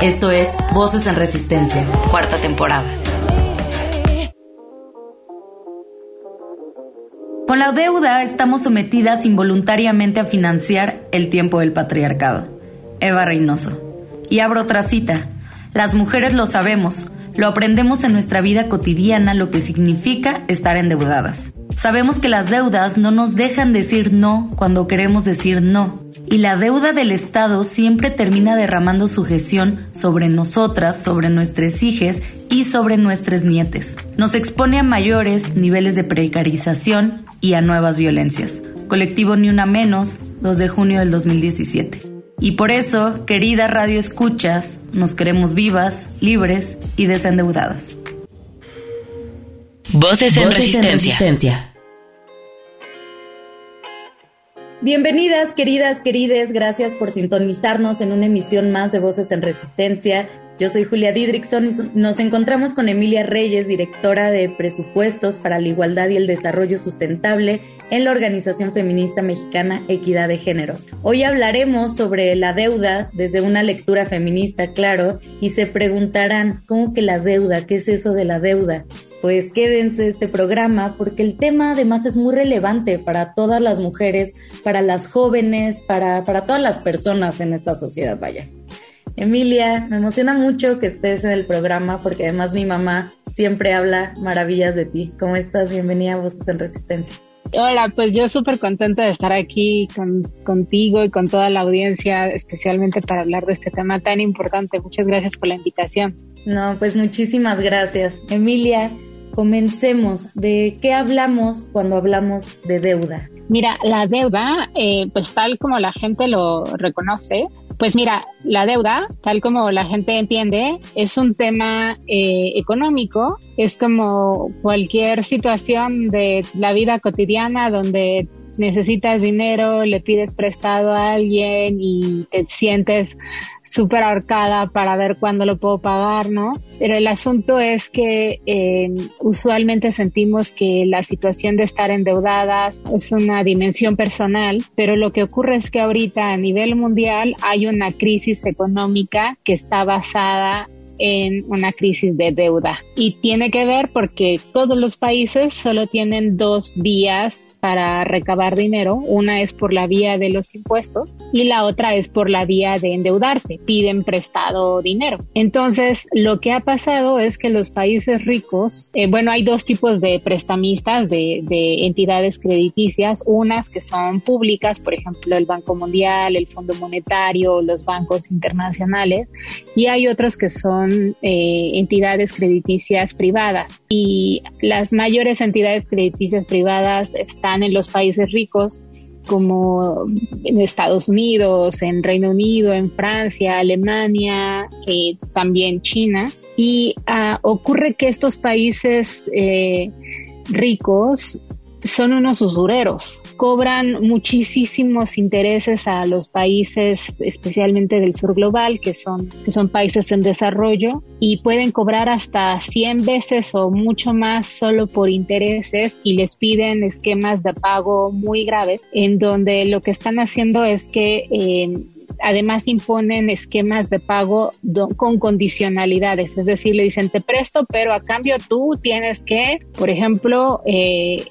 Esto es Voces en Resistencia, cuarta temporada. Con la deuda estamos sometidas involuntariamente a financiar el tiempo del patriarcado. Eva Reynoso. Y abro otra cita. Las mujeres lo sabemos, lo aprendemos en nuestra vida cotidiana lo que significa estar endeudadas. Sabemos que las deudas no nos dejan decir no cuando queremos decir no. Y la deuda del Estado siempre termina derramando sujeción sobre nosotras, sobre nuestras hijas y sobre nuestros nietes. Nos expone a mayores niveles de precarización y a nuevas violencias. Colectivo Ni Una Menos, 2 de junio del 2017. Y por eso, querida Radio Escuchas, nos queremos vivas, libres y desendeudadas. Voces en, resistencia. Bienvenidas, queridas, querides, gracias por sintonizarnos en una emisión más de Voces en Resistencia. Yo soy Julia Didrickson y nos encontramos con Emilia Reyes, directora de Presupuestos para la Igualdad y el Desarrollo Sustentable en la Organización Feminista Mexicana Equidad de Género. Hoy hablaremos sobre la deuda desde una lectura feminista, claro, y se preguntarán, ¿cómo que la deuda? ¿Qué es eso de la deuda? Pues quédense este programa porque el tema además es muy relevante para todas las mujeres, para las jóvenes, para, para todas las personas en esta sociedad, vaya. Emilia, me emociona mucho que estés en el programa porque además mi mamá siempre habla maravillas de ti. ¿Cómo estás? Bienvenida a Voces en Resistencia. Hola, pues yo súper contenta de estar aquí contigo y con toda la audiencia, especialmente para hablar de este tema tan importante. Muchas gracias por la invitación. No, pues muchísimas gracias. Emilia, comencemos. ¿De qué hablamos cuando hablamos de deuda? Mira, la deuda, eh, pues tal como la gente lo reconoce, pues mira, la deuda, tal como la gente entiende, es un tema eh, económico, es como cualquier situación de la vida cotidiana donde necesitas dinero, le pides prestado a alguien y te sientes súper ahorcada para ver cuándo lo puedo pagar, ¿no? Pero el asunto es que eh, usualmente sentimos que la situación de estar endeudadas es una dimensión personal, pero lo que ocurre es que ahorita a nivel mundial hay una crisis económica que está basada en una crisis de deuda. Y tiene que ver porque todos los países solo tienen dos vías para recabar dinero. Una es por la vía de los impuestos y la otra es por la vía de endeudarse. Piden prestado dinero. Entonces, lo que ha pasado es que los países ricos, eh, bueno, hay dos tipos de prestamistas, de, de entidades crediticias. Unas que son públicas, por ejemplo, el Banco Mundial, el Fondo Monetario, los bancos internacionales. Y hay otros que son eh, entidades crediticias privadas. Y las mayores entidades crediticias privadas están en los países ricos como en Estados Unidos, en Reino Unido, en Francia, Alemania, eh, también China. Y ah, ocurre que estos países eh, ricos son unos usureros. Cobran muchísimos intereses a los países, especialmente del sur global, que son, que son países en desarrollo, y pueden cobrar hasta 100 veces o mucho más solo por intereses y les piden esquemas de pago muy graves, en donde lo que están haciendo es que eh, además imponen esquemas de pago con condicionalidades, es decir, le dicen te presto, pero a cambio tú tienes que, por ejemplo, eh,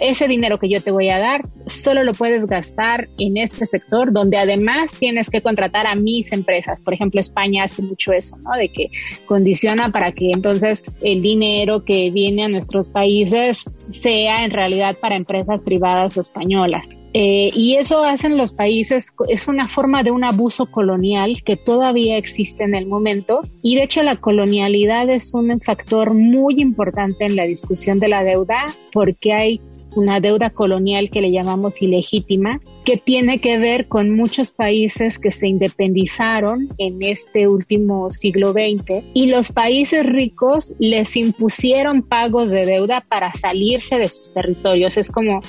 ese dinero que yo te voy a dar solo lo puedes gastar en este sector donde además tienes que contratar a mis empresas. Por ejemplo, España hace mucho eso, ¿no? De que condiciona para que entonces el dinero que viene a nuestros países sea en realidad para empresas privadas españolas. Eh, y eso hacen los países, es una forma de un abuso colonial que todavía existe en el momento. Y de hecho la colonialidad es un factor muy importante en la discusión de la deuda porque hay una deuda colonial que le llamamos ilegítima, que tiene que ver con muchos países que se independizaron en este último siglo XX y los países ricos les impusieron pagos de deuda para salirse de sus territorios. Es como,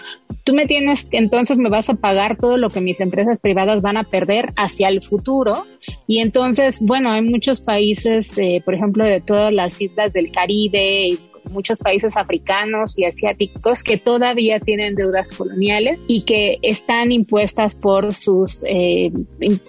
tú me tienes, entonces me vas a pagar todo lo que mis empresas privadas van a perder hacia el futuro. Y entonces, bueno, hay muchos países, eh, por ejemplo, de todas las islas del Caribe muchos países africanos y asiáticos que todavía tienen deudas coloniales y que están impuestas por sus eh,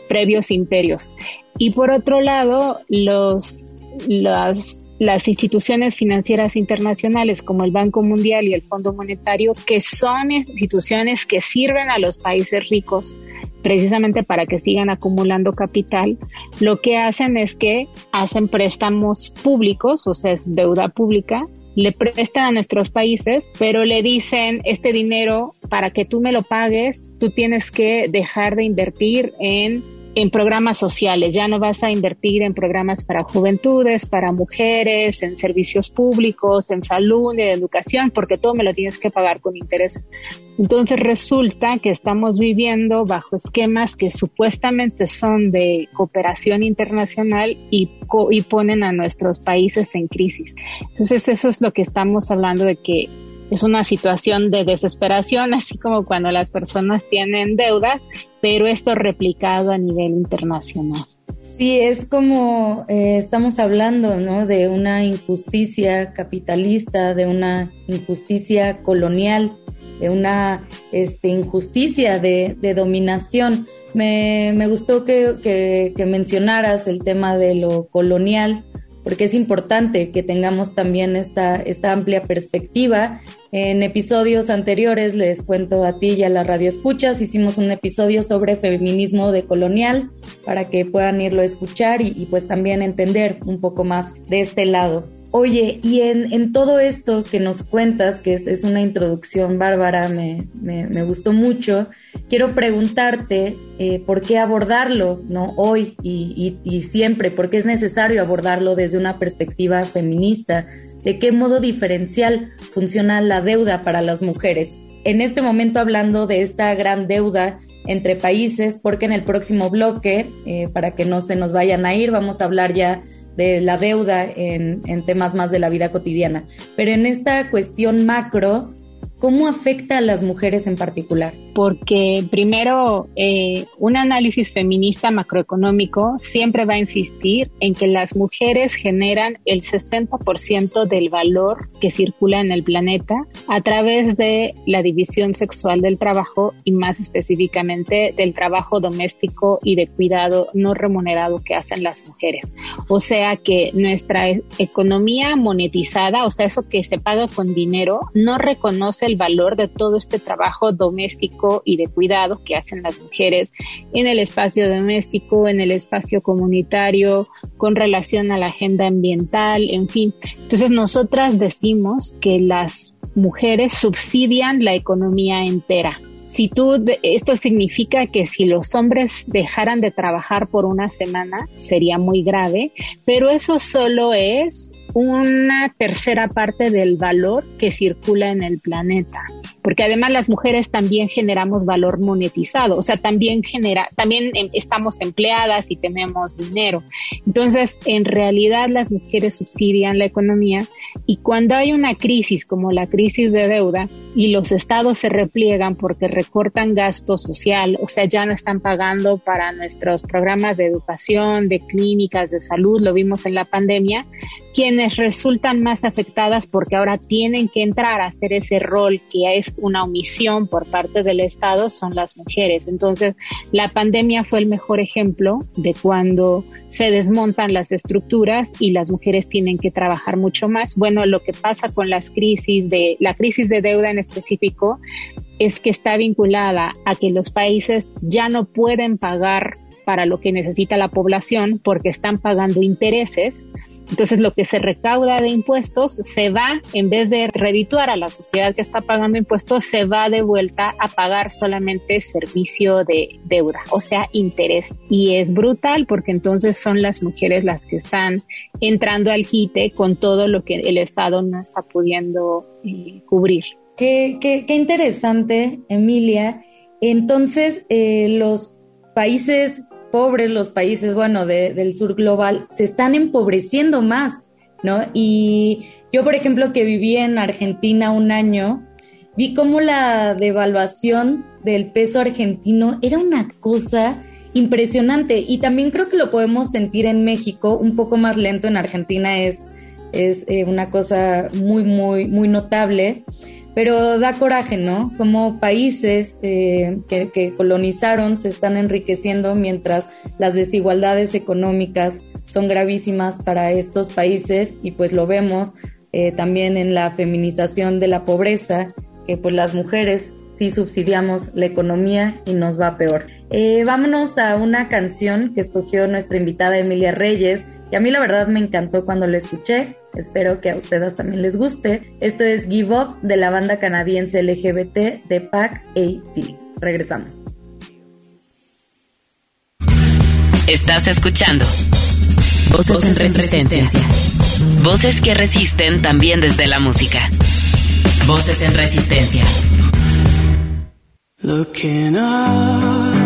previos imperios. Y por otro lado, los, las las instituciones financieras internacionales como el Banco Mundial y el Fondo Monetario, que son instituciones que sirven a los países ricos precisamente para que sigan acumulando capital, lo que hacen es que hacen préstamos públicos, o sea, es deuda pública, le prestan a nuestros países, pero le dicen este dinero para que tú me lo pagues, tú tienes que dejar de invertir en en programas sociales, ya no vas a invertir en programas para juventudes, para mujeres, en servicios públicos, en salud, en educación, porque todo me lo tienes que pagar con interés. Entonces resulta que estamos viviendo bajo esquemas que supuestamente son de cooperación internacional y, y ponen a nuestros países en crisis. Entonces eso es lo que estamos hablando de que es una situación de desesperación, así como cuando las personas tienen deudas, pero esto replicado a nivel internacional. Sí, es como eh, estamos hablando, ¿no? De una injusticia capitalista, de una injusticia colonial, de una este, injusticia de, dominación. Me, gustó que, que mencionaras el tema de lo colonial, porque es importante que tengamos también esta, esta amplia perspectiva. En episodios anteriores, les cuento a ti y a la radio escuchas, hicimos un episodio sobre feminismo decolonial para que puedan irlo a escuchar y, y pues también entender un poco más de este lado. Oye, y en, todo esto que nos cuentas, que es, una introducción bárbara, me, gustó mucho, quiero preguntarte eh, por qué abordarlo, ¿no? Hoy y, y, siempre, por qué es necesario abordarlo desde una perspectiva feminista, de qué modo diferencial funciona la deuda para las mujeres. En este momento hablando de esta gran deuda entre países, porque en el próximo bloque, eh, para que no se nos vayan a ir, vamos a hablar ya de la deuda en, en temas más de la vida cotidiana. Pero en esta cuestión macro, ¿Cómo afecta a las mujeres en particular? Porque primero, eh, un análisis feminista macroeconómico siempre va a insistir en que las mujeres generan el 60% del valor que circula en el planeta a través de la división sexual del trabajo y más específicamente del trabajo doméstico y de cuidado no remunerado que hacen las mujeres. O sea que nuestra e-, economía monetizada, o sea, eso que se paga con dinero, no reconoce el valor de todo este trabajo doméstico y de cuidado que hacen las mujeres en el espacio doméstico, en el espacio comunitario, con relación a la agenda ambiental, en fin. Entonces nosotras decimos que las mujeres subsidian la economía entera. Si tú, esto significa que si los hombres dejaran de trabajar por una semana, sería muy grave, pero eso solo es una tercera parte del valor que circula en el planeta. Porque además las mujeres también generamos valor monetizado, o sea, también genera, también em, estamos empleadas y tenemos dinero. Entonces, en realidad las mujeres subsidian la economía y cuando hay una crisis como la crisis de deuda y los estados se repliegan porque recortan gasto social, o sea, ya no están pagando para nuestros programas de educación, de clínicas, de salud, lo vimos en la pandemia, quienes resultan más afectadas porque ahora tienen que entrar a hacer ese rol que es una omisión por parte del Estado son las mujeres. Entonces, la pandemia fue el mejor ejemplo de cuando se desmontan las estructuras y las mujeres tienen que trabajar mucho más. Bueno, lo que pasa con las crisis de la crisis de deuda en específico es que está vinculada a que los países ya no pueden pagar para lo que necesita la población porque están pagando intereses entonces lo que se recauda de impuestos se va, en vez de redituar a la sociedad que está pagando impuestos, se va de vuelta a pagar solamente servicio de deuda, o sea, interés. Y es brutal porque entonces son las mujeres las que están entrando al quite con todo lo que el Estado no está pudiendo eh, cubrir. Qué, qué, qué interesante, Emilia. Entonces, eh, los países pobres, los países, bueno, del sur global, se están empobreciendo más, ¿no? Y yo, por ejemplo, que viví en Argentina un año, vi cómo la devaluación del peso argentino era una cosa impresionante y también creo que lo podemos sentir en México, un poco más lento en Argentina es, es eh, una cosa muy, muy, muy notable, pero da coraje, ¿no? Como países eh, que, colonizaron se están enriqueciendo mientras las desigualdades económicas son gravísimas para estos países y pues lo vemos eh, también en la feminización de la pobreza, que pues las mujeres sí subsidiamos la economía y nos va peor. Eh, vámonos a una canción que escogió nuestra invitada Emilia Reyes, y a mí la verdad me encantó cuando la escuché. Espero que a ustedes también les guste. Esto es Give Up de la banda canadiense LGBT de PAC AT. Regresamos. Estás escuchando Voces, en resistencia. Voces que resisten también desde la música. Voces en resistencia. Looking up,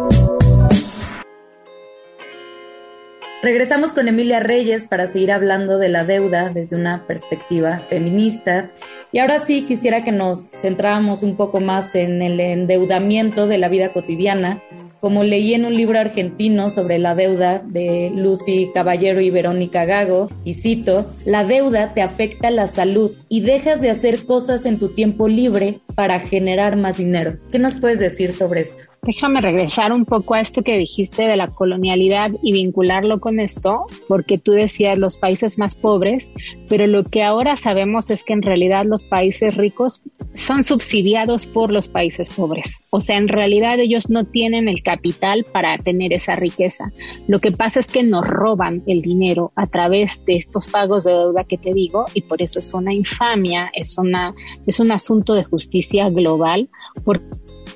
Regresamos con Emilia Reyes para seguir hablando de la deuda desde una perspectiva feminista y ahora sí quisiera que nos centráramos un poco más en el endeudamiento de la vida cotidiana. Como leí en un libro argentino sobre la deuda de Lucy Caballero y Verónica Gago, y cito, la deuda te afecta la salud y dejas de hacer cosas en tu tiempo libre para generar más dinero. ¿Qué nos puedes decir sobre esto? Déjame regresar un poco a esto que dijiste de la colonialidad y vincularlo con esto, porque tú decías los países más pobres, pero lo que ahora sabemos es que en realidad los países ricos son subsidiados por los países pobres. O sea, en realidad ellos no tienen el capital para tener esa riqueza. Lo que pasa es que nos roban el dinero a través de estos pagos de deuda que te digo y por eso es una infamia, es una es un asunto de justicia global porque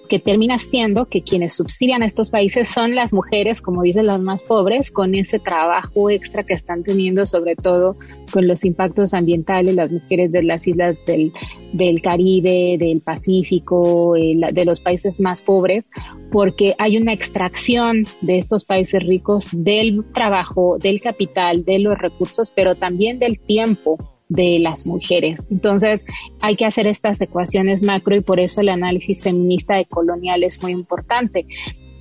que termina siendo que quienes subsidian a estos países son las mujeres, como dicen las más pobres, con ese trabajo extra que están teniendo, sobre todo con los impactos ambientales, las mujeres de las islas del, del Caribe, del Pacífico, eh, de los países más pobres, porque hay una extracción de estos países ricos del trabajo, del capital, de los recursos, pero también del tiempo de las mujeres. Entonces hay que hacer estas ecuaciones macro y por eso el análisis feminista de colonial es muy importante.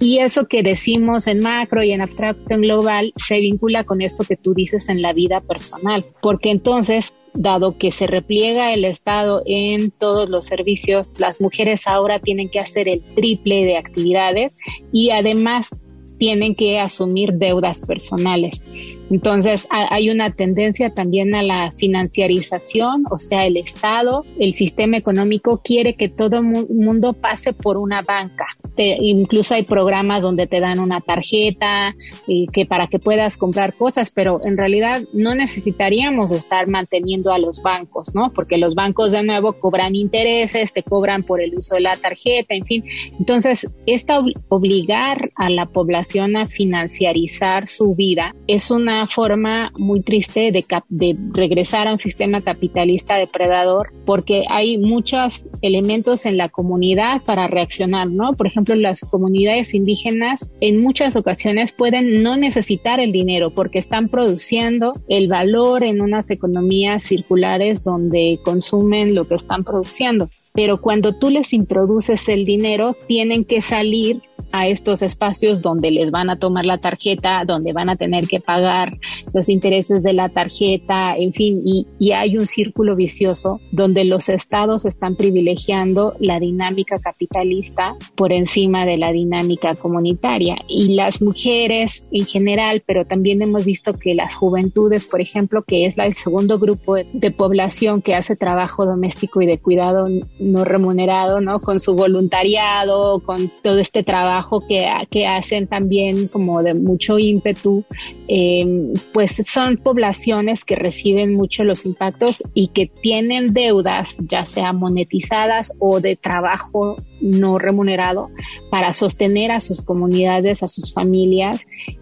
Y eso que decimos en macro y en abstracto en global se vincula con esto que tú dices en la vida personal, porque entonces dado que se repliega el Estado en todos los servicios, las mujeres ahora tienen que hacer el triple de actividades y además tienen que asumir deudas personales. Entonces hay una tendencia también a la financiarización, o sea, el Estado, el sistema económico quiere que todo el mundo pase por una banca. incluso hay programas donde te dan una tarjeta y que para que puedas comprar cosas, pero en realidad no necesitaríamos estar manteniendo a los bancos, ¿no? Porque los bancos de nuevo cobran intereses, te cobran por el uso de la tarjeta, en fin. Entonces, esta obligar a la población a financiarizar su vida es una forma muy triste de, de regresar a un sistema capitalista depredador porque hay muchos elementos en la comunidad para reaccionar, ¿no? Por ejemplo, las comunidades indígenas en muchas ocasiones pueden no necesitar el dinero porque están produciendo el valor en unas economías circulares donde consumen lo que están produciendo. Pero cuando tú les introduces el dinero, tienen que salir a estos espacios donde les van a tomar la tarjeta, donde van a tener que pagar los intereses de la tarjeta, en fin, y, hay un círculo vicioso donde los estados están privilegiando la dinámica capitalista por encima de la dinámica comunitaria. Y las mujeres en general, pero también hemos visto que las juventudes, por ejemplo, que es la, el segundo grupo de población que hace trabajo doméstico y de cuidado no remunerado, ¿no? Con su voluntariado, con todo este trabajo que, hacen también como de mucho ímpetu, em, pues son poblaciones que reciben mucho los impactos y que tienen deudas, ya sea monetizadas o de trabajo no remunerado, para sostener a sus comunidades, a sus familias.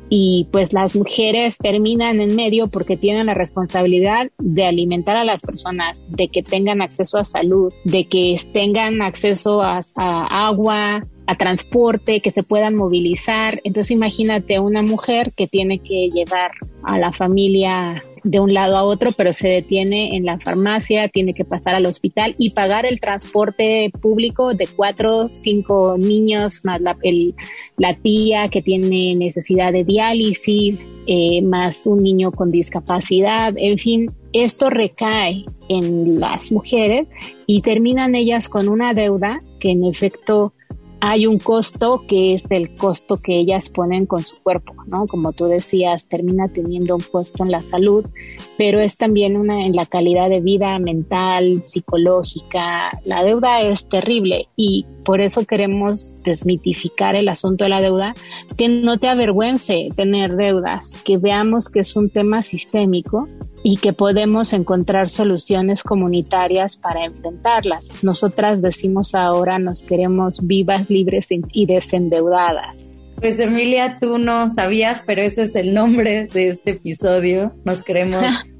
Y pues las mujeres terminan en medio porque tienen la responsabilidad de alimentar a las personas, de que tengan acceso a salud, de que tengan acceso a agua, a transporte, que se puedan movilizar. Entonces imagínate una mujer que tiene que llevar a la familia de un lado a otro, pero se detiene en la farmacia, tiene que pasar al hospital y pagar el transporte público de cuatro, cinco niños, más la, la tía que tiene necesidad de diálisis, eh, más un niño con discapacidad, en fin, esto recae en las mujeres y terminan ellas con una deuda que en efecto hay un costo que es el costo que ellas ponen con su cuerpo, ¿no? Como tú decías, termina teniendo un costo en la salud, pero es también una en la calidad de vida mental, psicológica. La deuda es terrible y por eso queremos desmitificar el asunto de la deuda, que no te avergüence tener deudas, que veamos que es un tema sistémico y que podemos encontrar soluciones comunitarias para enfrentarlas. Nosotras decimos ahora nos queremos vivas, libres y desendeudadas. Pues Emilia, tú no sabías, pero ese es el nombre de este episodio. Nos queremos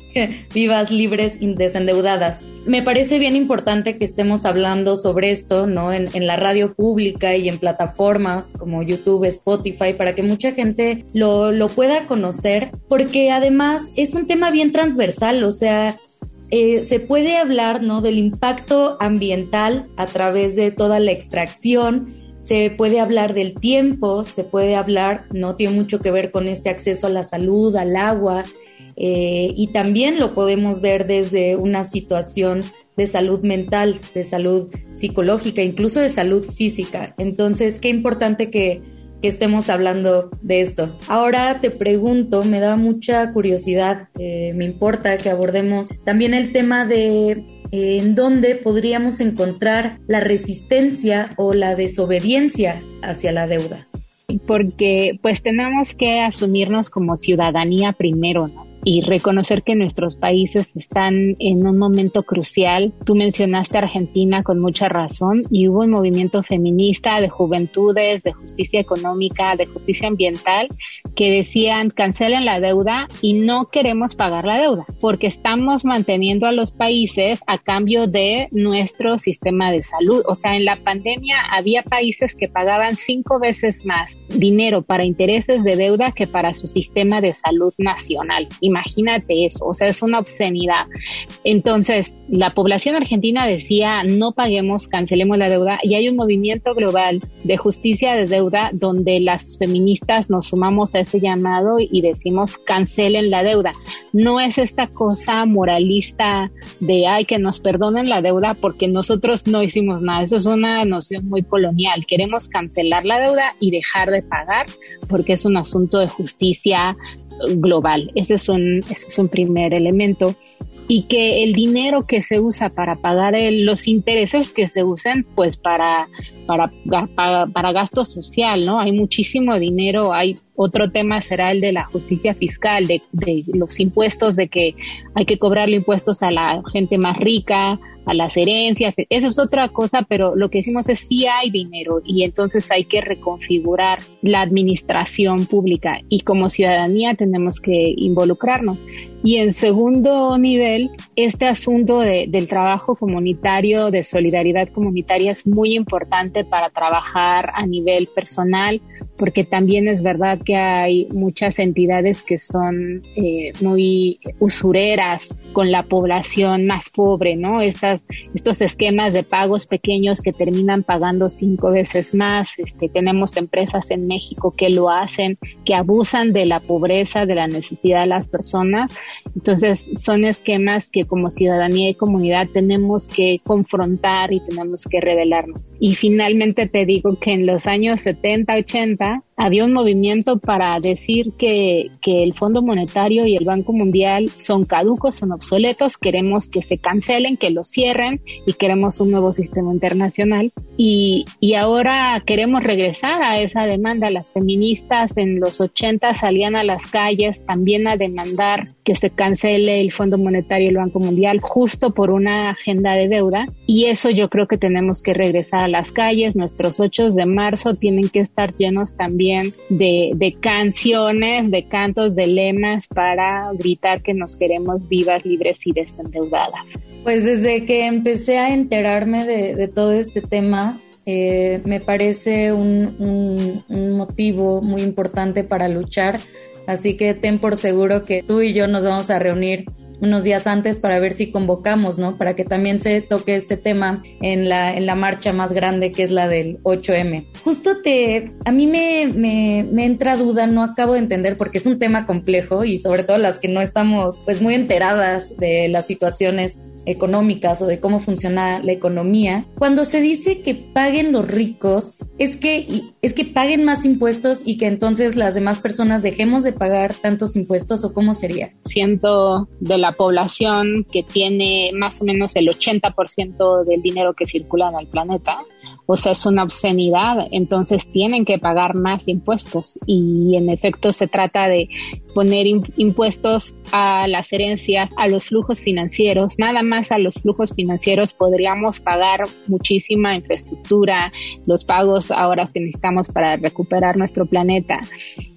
vivas, libres y desendeudadas. Me parece bien importante que estemos hablando sobre esto, ¿no? En, la radio pública y en plataformas como YouTube, Spotify, para que mucha gente lo, lo pueda conocer, porque además es un tema bien transversal, o sea, eh, se puede hablar, ¿no? Del impacto ambiental a través de toda la extracción, se puede hablar del tiempo, se puede hablar, no tiene mucho que ver con este acceso a la salud, al agua, eh, y también lo podemos ver desde una situación de salud mental, de salud psicológica, incluso de salud física. Entonces, qué importante que, estemos hablando de esto. Ahora te pregunto, me da mucha curiosidad, eh, me importa que abordemos también el tema de en dónde podríamos encontrar la resistencia o la desobediencia hacia la deuda. Porque pues tenemos que asumirnos como ciudadanía primero, ¿no? Y reconocer que nuestros países están en un momento crucial. Tú mencionaste Argentina con mucha razón y hubo un movimiento feminista de juventudes, de justicia económica, de justicia ambiental que decían cancelen la deuda y no queremos pagar la deuda porque estamos manteniendo a los países a cambio de nuestro sistema de salud. O sea, en la pandemia había países que pagaban cinco veces más dinero para intereses de deuda que para su sistema de salud nacional. Imagínate eso, o sea, es una obscenidad. Entonces, la población argentina decía, no paguemos, cancelemos la deuda, y hay un movimiento global de justicia de deuda donde las feministas nos sumamos a ese llamado y decimos, cancelen la deuda. No es esta cosa moralista de, ay, que nos perdonen la deuda porque nosotros no hicimos nada. Eso es una noción muy colonial. Queremos cancelar la deuda y dejar de pagar porque es un asunto de justicia global. Ese es un, primer elemento. Y que el dinero que se usa para pagar los intereses que se usen, pues para, para, para, para gasto social, ¿no? Hay muchísimo dinero, hay otro tema será el de la justicia fiscal, de, de, los impuestos, de que hay que cobrarle impuestos a la gente más rica, a las herencias. Eso es otra cosa, pero lo que decimos es sí hay dinero y entonces hay que reconfigurar la administración pública y como ciudadanía tenemos que involucrarnos. Y en segundo nivel, este asunto de, del trabajo comunitario, de solidaridad comunitaria es muy importante para trabajar a nivel personal, porque también es verdad que hay muchas entidades que son eh, muy usureras con la población más pobre, ¿no? Estas, estos esquemas de pagos pequeños que terminan pagando cinco veces más. Este, tenemos empresas en México que lo hacen, que abusan de la pobreza, de la necesidad de las personas. Entonces, son esquemas que como ciudadanía y comunidad tenemos que confrontar y tenemos que revelarnos. Y finalmente te digo que en los años 70, 80, había un movimiento para decir que, que, el Fondo Monetario y el Banco Mundial son caducos, son obsoletos, queremos que se cancelen, que los cierren y queremos un nuevo sistema internacional. Y, y ahora queremos regresar a esa demanda. Las feministas en los 80 salían a las calles también a demandar que se cancele el Fondo Monetario y el Banco Mundial justo por una agenda de deuda. Y eso yo creo que tenemos que regresar a las calles. Nuestros 8 de marzo tienen que estar llenos también de, de canciones, de cantos, de lemas para gritar que nos queremos vivas, libres y desendeudadas. Pues desde que empecé a enterarme de, de todo este tema, eh, me parece un, un, un motivo muy importante para luchar Así que ten por seguro que tú y yo nos vamos a reunir unos días antes para ver si convocamos, ¿no? Para que también se toque este tema en la, en la marcha más grande que es la del 8M. Justo te, a mí me, me, me entra duda, no acabo de entender porque es un tema complejo y sobre todo las que no estamos pues muy enteradas de las situaciones económicas o de cómo funciona la economía, cuando se dice que paguen los ricos, es que, es que paguen más impuestos y que entonces las demás personas dejemos de pagar tantos impuestos o cómo sería? Siento de la población que tiene más o menos el 80% del dinero que circula en el planeta o sea, es una obscenidad, entonces tienen que pagar más impuestos. Y en efecto se trata de poner impuestos a las herencias, a los flujos financieros, nada más a los flujos financieros podríamos pagar muchísima infraestructura, los pagos ahora que necesitamos para recuperar nuestro planeta.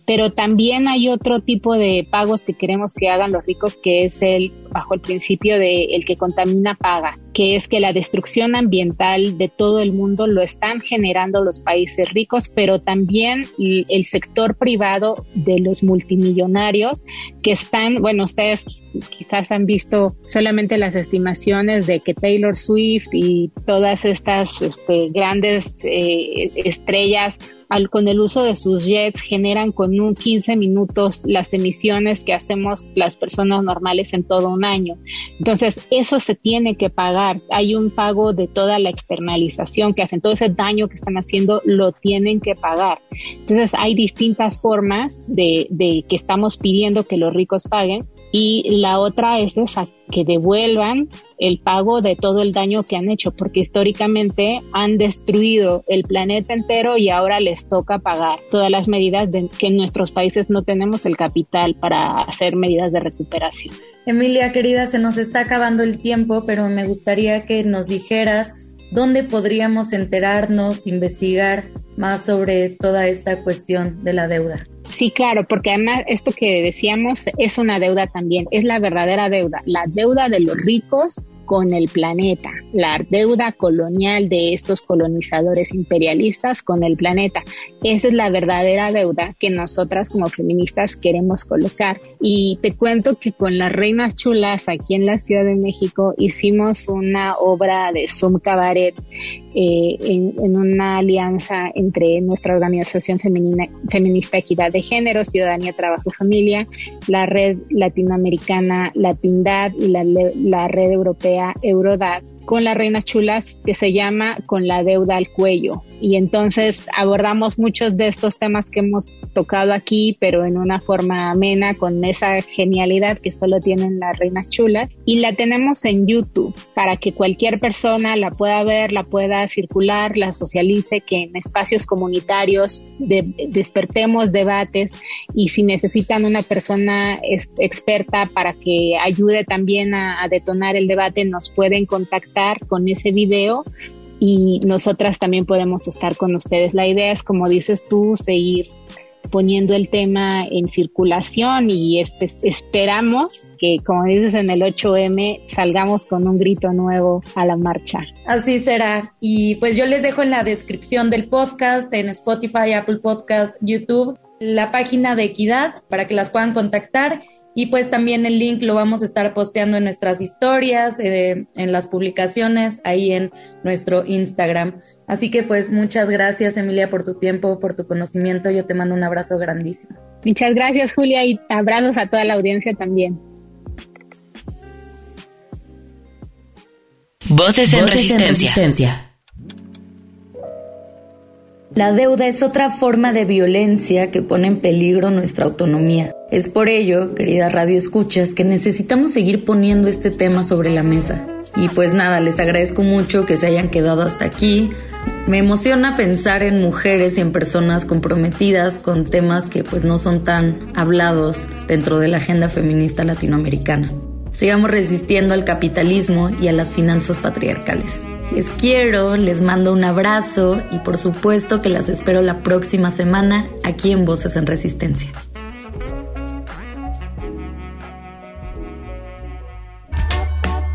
Pero también hay otro tipo de pagos que queremos que hagan los ricos, que es el bajo el principio de el que contamina paga, que es que la destrucción ambiental de todo el mundo lo están generando los países ricos, pero también el sector privado de los multimillonarios que están, bueno, ustedes quizás han visto solamente las estimaciones de que Taylor Swift y todas estas este, grandes eh, estrellas al, con el uso de sus jets generan con un 15 minutos las emisiones que hacemos las personas normales en todo un año. Entonces, eso se tiene que pagar. Hay un pago de toda la externalización que hacen, todo ese daño que están haciendo lo tienen que pagar. Entonces, hay distintas formas de, de que estamos pidiendo que los ricos paguen y la otra es esa, que devuelvan el pago de todo el daño que han hecho, porque históricamente han destruido el planeta entero y ahora les toca pagar todas las medidas de, que en nuestros países no tenemos el capital para hacer medidas de recuperación. Emilia, querida, se nos está acabando el tiempo, pero me gustaría que nos dijeras dónde podríamos enterarnos, investigar más sobre toda esta cuestión de la deuda. Sí, claro, porque además esto que decíamos es una deuda también, es la verdadera deuda, la deuda de los ricos con el planeta, la deuda colonial de estos colonizadores imperialistas con el planeta. Esa es la verdadera deuda que nosotras como feministas queremos colocar. Y te cuento que con las Reinas Chulas aquí en la Ciudad de México hicimos una obra de Zoom Cabaret eh, en, una alianza entre nuestra organización feminista Equidad de Género, Ciudadanía, Trabajo Familia, la Red Latinoamericana Latindad y la, la Red Europea Eurodat con las reinas chulas que se llama Con la deuda al cuello. Y entonces abordamos muchos de estos temas que hemos tocado aquí, pero en una forma amena, con esa genialidad que solo tienen las reinas chulas. Y la tenemos en YouTube para que cualquier persona la pueda ver, la pueda circular, la socialice, que en espacios comunitarios despertemos debates y si necesitan una persona experta para que ayude también a detonar el debate, nos pueden contactar con ese video y nosotras también podemos estar con ustedes. La idea es, como dices tú, seguir poniendo el tema en circulación y esperamos que, como dices en el 8M, salgamos con un grito nuevo a la marcha. Así será. Y pues yo les dejo en la descripción del podcast, en Spotify, Apple Podcast, YouTube, la página de Equidad para que las puedan contactar y pues también el link lo vamos a estar posteando en nuestras historias, eh, en las publicaciones, ahí en nuestro Instagram. Así que pues muchas gracias Emilia por tu tiempo, por tu conocimiento. Yo te mando un abrazo grandísimo. Muchas gracias Julia y abrazos a toda la audiencia también. Voces en, resistencia. La deuda es otra forma de violencia que pone en peligro nuestra autonomía. Es por ello, querida Radio Escuchas, que necesitamos seguir poniendo este tema sobre la mesa. Y pues nada, les agradezco mucho que se hayan quedado hasta aquí. Me emociona pensar en mujeres y en personas comprometidas con temas que pues no son tan hablados dentro de la agenda feminista latinoamericana. Sigamos resistiendo al capitalismo y a las finanzas patriarcales. Les quiero, les mando un abrazo y por supuesto que las espero la próxima semana aquí en Voces en Resistencia.